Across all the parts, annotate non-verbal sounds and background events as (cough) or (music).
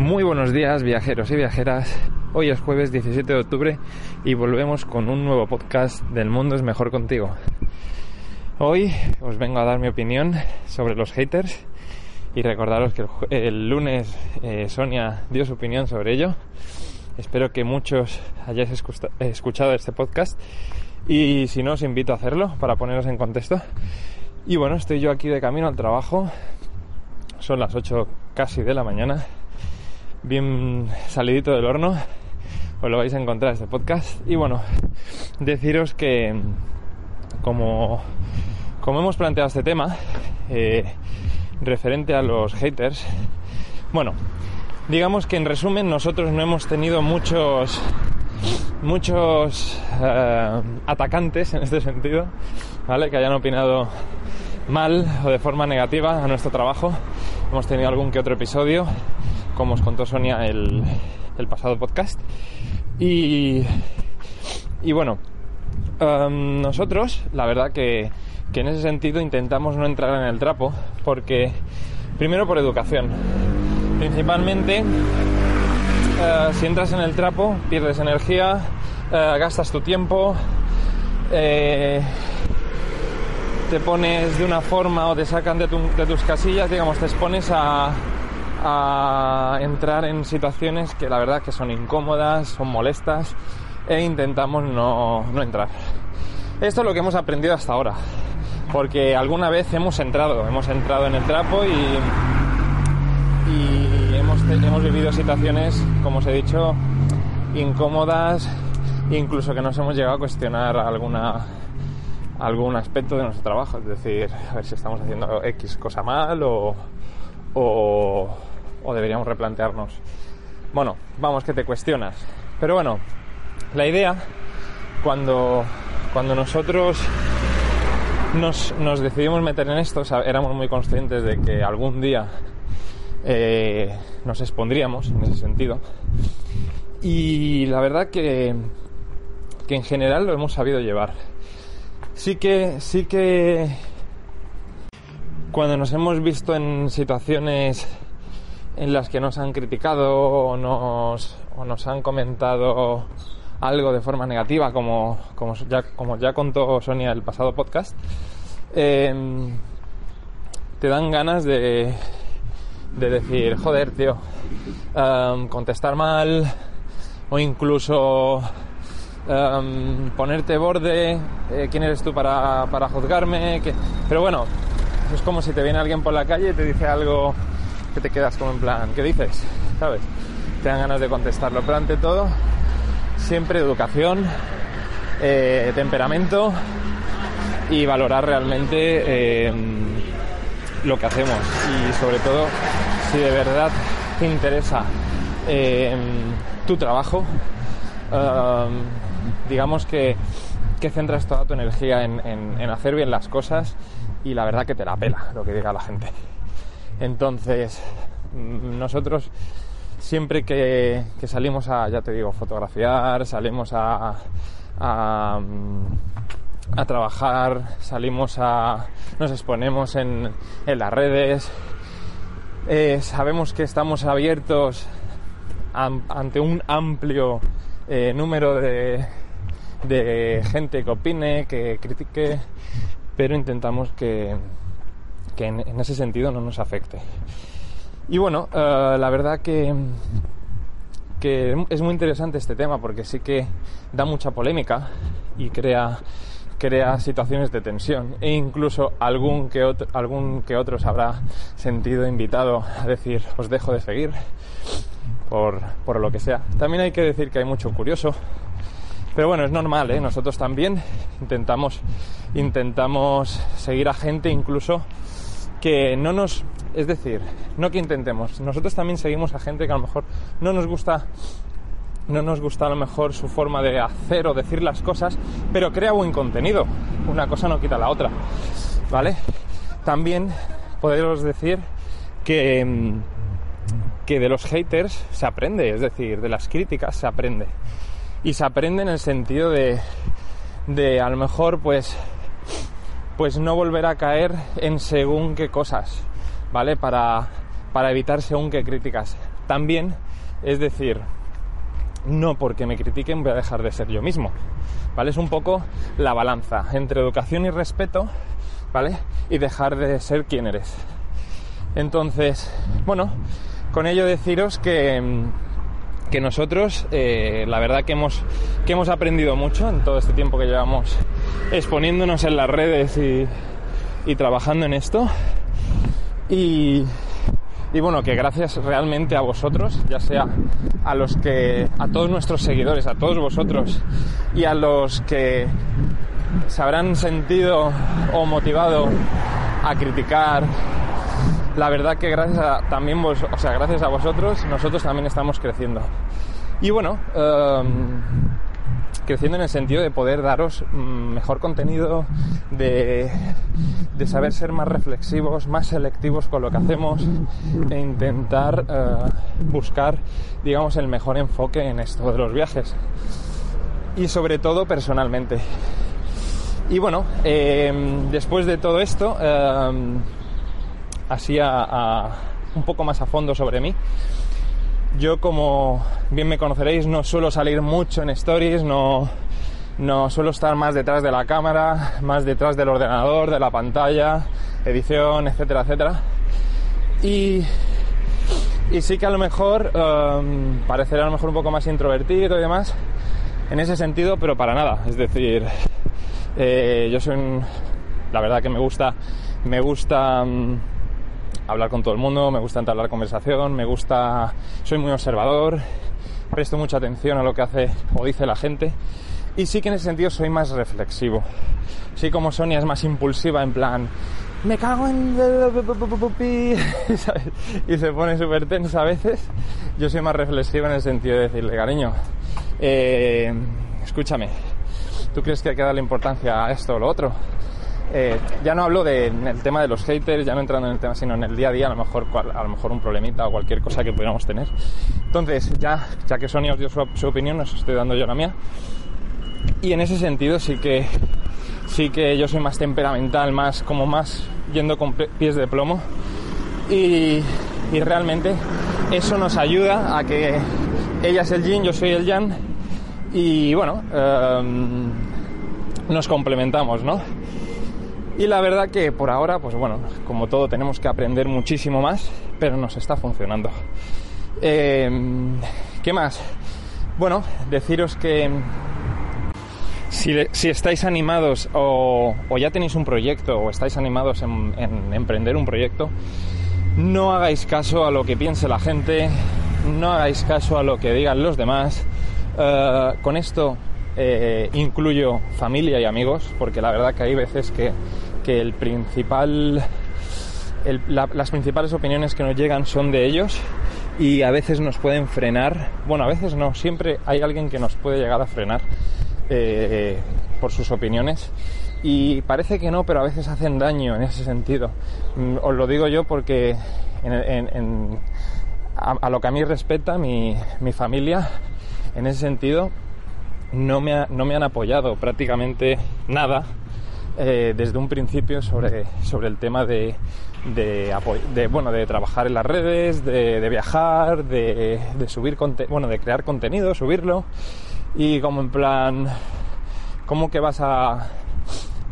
Muy buenos días viajeros y viajeras. Hoy es jueves 17 de octubre y volvemos con un nuevo podcast del mundo es mejor contigo. Hoy os vengo a dar mi opinión sobre los haters y recordaros que el, lunes eh, Sonia dio su opinión sobre ello. Espero que muchos hayáis escuchado este podcast y si no os invito a hacerlo para poneros en contexto. Y bueno, estoy yo aquí de camino al trabajo. Son las 8 casi de la mañana bien salidito del horno, os lo vais a encontrar este podcast. Y bueno, deciros que como, como hemos planteado este tema, eh, referente a los haters, bueno, digamos que en resumen nosotros no hemos tenido muchos muchos eh, atacantes en este sentido, ¿vale? Que hayan opinado mal o de forma negativa a nuestro trabajo. Hemos tenido algún que otro episodio como os contó Sonia el, pasado podcast. Y, y bueno, em, nosotros, la verdad que, en ese sentido intentamos no entrar en el trapo, porque primero por educación. Principalmente, eh, si entras en el trapo, pierdes energía, eh, gastas tu tiempo, eh, te pones de una forma o te sacan de tus casillas, digamos, te expones a, a entrar en situaciones que la verdad que son incómodas, son molestas e intentamos no, entrar. Esto es lo que hemos aprendido hasta ahora, porque alguna vez hemos entrado, hemos entrado en el trapo y, y hemos, hemos vivido situaciones, como os he dicho, incómodas, incluso que nos hemos llegado a cuestionar alguna algún aspecto de nuestro trabajo, es decir, a ver si estamos haciendo X cosa mal o, o, o deberíamos replantearnos. Bueno, vamos, que te cuestionas. Pero bueno, la idea, cuando, cuando nosotros nos, nos decidimos meter en esto, éramos muy conscientes de que algún día eh, nos expondríamos en ese sentido. Y la verdad que, que en general lo hemos sabido llevar. Sí que, sí que cuando nos hemos visto en situaciones en las que nos han criticado o nos, nos han comentado algo de forma negativa, como, como, ya, como ya contó Sonia el pasado podcast, em, te dan ganas de, de decir, joder, tío, em, contestar mal o incluso em, ponerte borde, eh, quién eres tú para, para juzgarme, pero bueno, es como si te viene alguien por la calle y te dice algo que te quedas como en plan, ¿qué dices? ¿Sabes? Te dan ganas de contestarlo. Pero ante todo, siempre educación, eh, temperamento y valorar realmente eh, lo que hacemos. Y sobre todo, si de verdad te interesa eh, tu trabajo, digamos que, que, centras toda tu energía en, en hacer bien las cosas y la verdad que te la pela lo que diga la gente. Entonces, mm, nosotros siempre que, salimos a, ya te digo, fotografiar, salimos a, a, mm, trabajar, salimos a, nos exponemos en, las redes, eh, sabemos que estamos abiertos ante un amplio eh, número de, de gente que opine, que critique, pero intentamos que, que en, ese sentido no nos afecte. Y bueno, eh, la verdad que, que es muy interesante este tema porque sí que da mucha polémica y crea crea situaciones de tensión e incluso algún que otro, algún que otro habrá sentido invitado a decir os dejo de seguir por, por lo que sea. También hay que decir que hay mucho curioso, pero bueno, es normal, ¿eh? nosotros también intentamos, intentamos seguir a gente incluso que no nos, es decir, no que intentemos, nosotros también seguimos a gente que a lo mejor no nos gusta no nos gusta a lo mejor su forma de hacer o decir las cosas, pero crea buen contenido. Una cosa no quita la otra. ¿Vale? También podemos decir que, mm, que de los haters se aprende, es decir, de las críticas se aprende. Y se aprende en el sentido de, de a lo mejor pues pues no volver a caer en según qué cosas, ¿vale? Para, para evitar según qué críticas. también es decir, no porque me critiquen voy a dejar de ser yo mismo. ¿Vale? Es un poco la balanza entre educación y respeto, ¿vale? Y dejar de ser quien eres. Entonces, bueno, con ello deciros que, que nosotros, eh, la verdad que hemos, que hemos aprendido mucho en todo este tiempo que llevamos exponiéndonos en las redes y, trabajando en esto. Y, bueno, que gracias realmente a vosotros, ya sea a los que, a todos nuestros seguidores, a todos vosotros y a los que se habrán sentido o motivado a criticar. La verdad que gracias a, también vos, o sea, gracias a vosotros, nosotros también estamos creciendo. Y bueno, um, creciendo en el sentido de poder daros mm, mejor contenido, de, de, saber ser más reflexivos, más selectivos con lo que hacemos e intentar uh, buscar, digamos, el mejor enfoque en esto de los viajes. Y sobre todo personalmente. Y bueno, eh, después de todo esto, eh, así a, un poco más a fondo sobre mí, yo como bien me conoceréis no suelo salir mucho en stories, no, no suelo estar más detrás de la cámara, más detrás del ordenador, de la pantalla, edición, etcétera, etcétera. Y, y sí que a lo mejor um, a lo mejor un poco más introvertido y demás en ese sentido, pero para nada. Es decir, eh, yo soy un, la verdad que me gusta, me gusta um, hablar con todo el mundo, me gusta entablar conversación, me gusta, soy muy observador, presto mucha atención a lo que hace o dice la gente y sí que en ese sentido soy más reflexivo. Sí como Sonia es más impulsiva en plan, me cago en... (laughs) y se pone súper tensa a veces. Yo soy más reflexivo en el sentido de decirle, cariño, eh, escúchame, ¿tú crees que hay que darle importancia a esto o lo otro? Eh, ya no hablo del de, tema de los haters, ya no entrando en el tema, sino en el día a día, a lo mejor, a lo mejor un problemita o cualquier cosa que pudiéramos tener. Entonces, ya, ya que Sonia os dio su, opinión, os estoy dando yo la mía. Y en ese sentido sí que sí que yo soy más temperamental, más como más yendo con pies de plomo. Y, y realmente eso nos ayuda a que ella es el yin, yo soy el yang. Y bueno, um, nos complementamos, ¿no? Y la verdad que por ahora, pues bueno, como todo tenemos que aprender muchísimo más, pero nos está funcionando. Eh, ¿Qué más? Bueno, deciros que si, estáis animados o, ya tenéis un proyecto o estáis animados en, en emprender un proyecto, no hagáis caso a lo que piense la gente, no hagáis caso a lo que digan los demás. Uh, con esto eh, incluyo familia y amigos, porque la verdad que hay veces que que el principal, las principales opiniones que nos llegan son de ellos y a veces nos pueden frenar. Bueno, a veces no, siempre hay alguien que nos puede llegar a frenar eh, por sus opiniones. Y parece que no, pero a veces hacen daño en ese sentido. Mm, os lo digo yo porque a, a, lo que a mí respecta, mi, mi familia, en ese sentido, no me, ha, no me han apoyado prácticamente nada eh, desde un principio sobre, sobre el tema de, de, de, bueno, de trabajar en las redes, de, viajar, de, de subir bueno, de crear contenido, subirlo y como en plan, ¿cómo que vas a,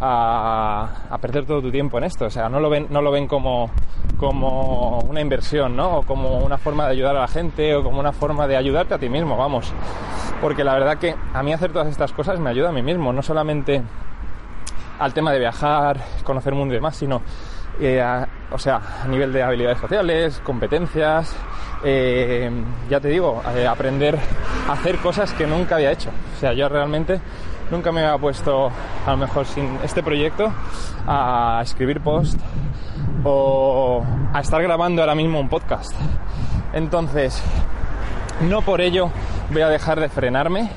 a, a, perder todo tu tiempo en esto? O sea, no lo ven, no lo ven como, como una inversión, ¿no? O como una forma de ayudar a la gente o como una forma de ayudarte a ti mismo, vamos. Porque la verdad que a mí hacer todas estas cosas me ayuda a mí mismo, no solamente al tema de viajar, conocer mundo y demás, sino, eh, a, o sea, a nivel de habilidades sociales, competencias, eh, ya te digo, eh, aprender a hacer cosas que nunca había hecho. O sea, yo realmente nunca me había puesto, a lo mejor sin este proyecto, a escribir post o a estar grabando ahora mismo un podcast. Entonces, no por ello voy a dejar de frenarme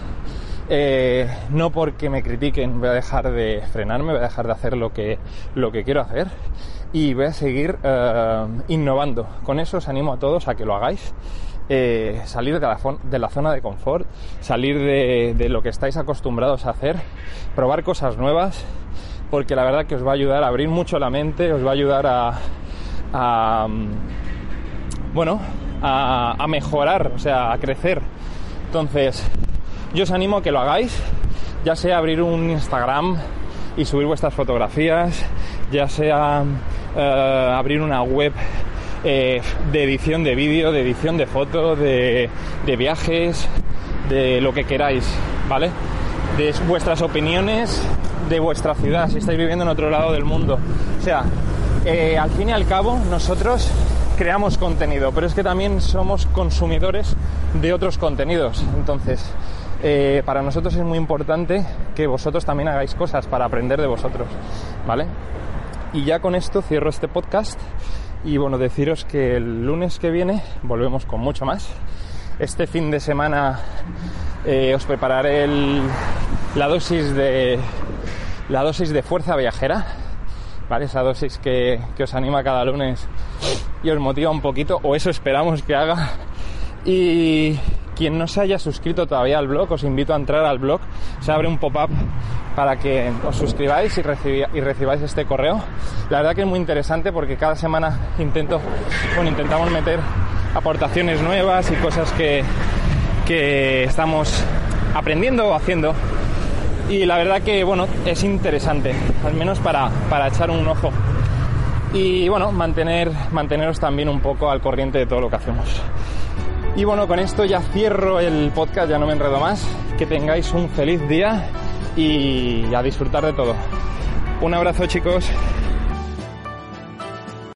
eh, no porque me critiquen voy a dejar de frenarme, voy a dejar de hacer lo que, lo que quiero hacer y voy a seguir eh, innovando. Con eso os animo a todos a que lo hagáis. Eh, salir de la, de la, zona de confort, salir de, de, lo que estáis acostumbrados a hacer, probar cosas nuevas, porque la verdad que os va a ayudar a abrir mucho la mente, os va a ayudar a, a bueno, a, a mejorar, o sea, a crecer. Entonces, yo os animo a que lo hagáis, ya sea abrir un Instagram y subir vuestras fotografías, ya sea eh, abrir una web eh, de edición de vídeo, de edición de fotos, de, viajes, de lo que queráis, ¿vale? De vuestras opiniones de vuestra ciudad, si estáis viviendo en otro lado del mundo. O sea, eh, al fin y al cabo, nosotros creamos contenido, pero es que también somos consumidores de otros contenidos. Entonces, eh, para nosotros es muy importante que vosotros también hagáis cosas para aprender de vosotros, ¿vale? Y ya con esto cierro este podcast y bueno, deciros que el lunes que viene volvemos con mucho más. Este fin de semana eh, os prepararé el, la dosis de la dosis de fuerza viajera, ¿vale? Esa dosis que, que os anima cada lunes y os motiva un poquito, o eso esperamos que haga. Y quien no se haya suscrito todavía al blog, os invito a entrar al blog. Se abre un pop-up para que os suscribáis y, recibáis este correo. La verdad que es muy interesante porque cada semana intento, bueno, intentamos meter aportaciones nuevas y cosas que, que estamos aprendiendo o haciendo. Y la verdad que, bueno, es interesante, al menos para, para echar un ojo. Y bueno, mantener, manteneros también un poco al corriente de todo lo que hacemos. Y bueno, con esto ya cierro el podcast, ya no me enredo más. Que tengáis un feliz día y a disfrutar de todo. Un abrazo chicos.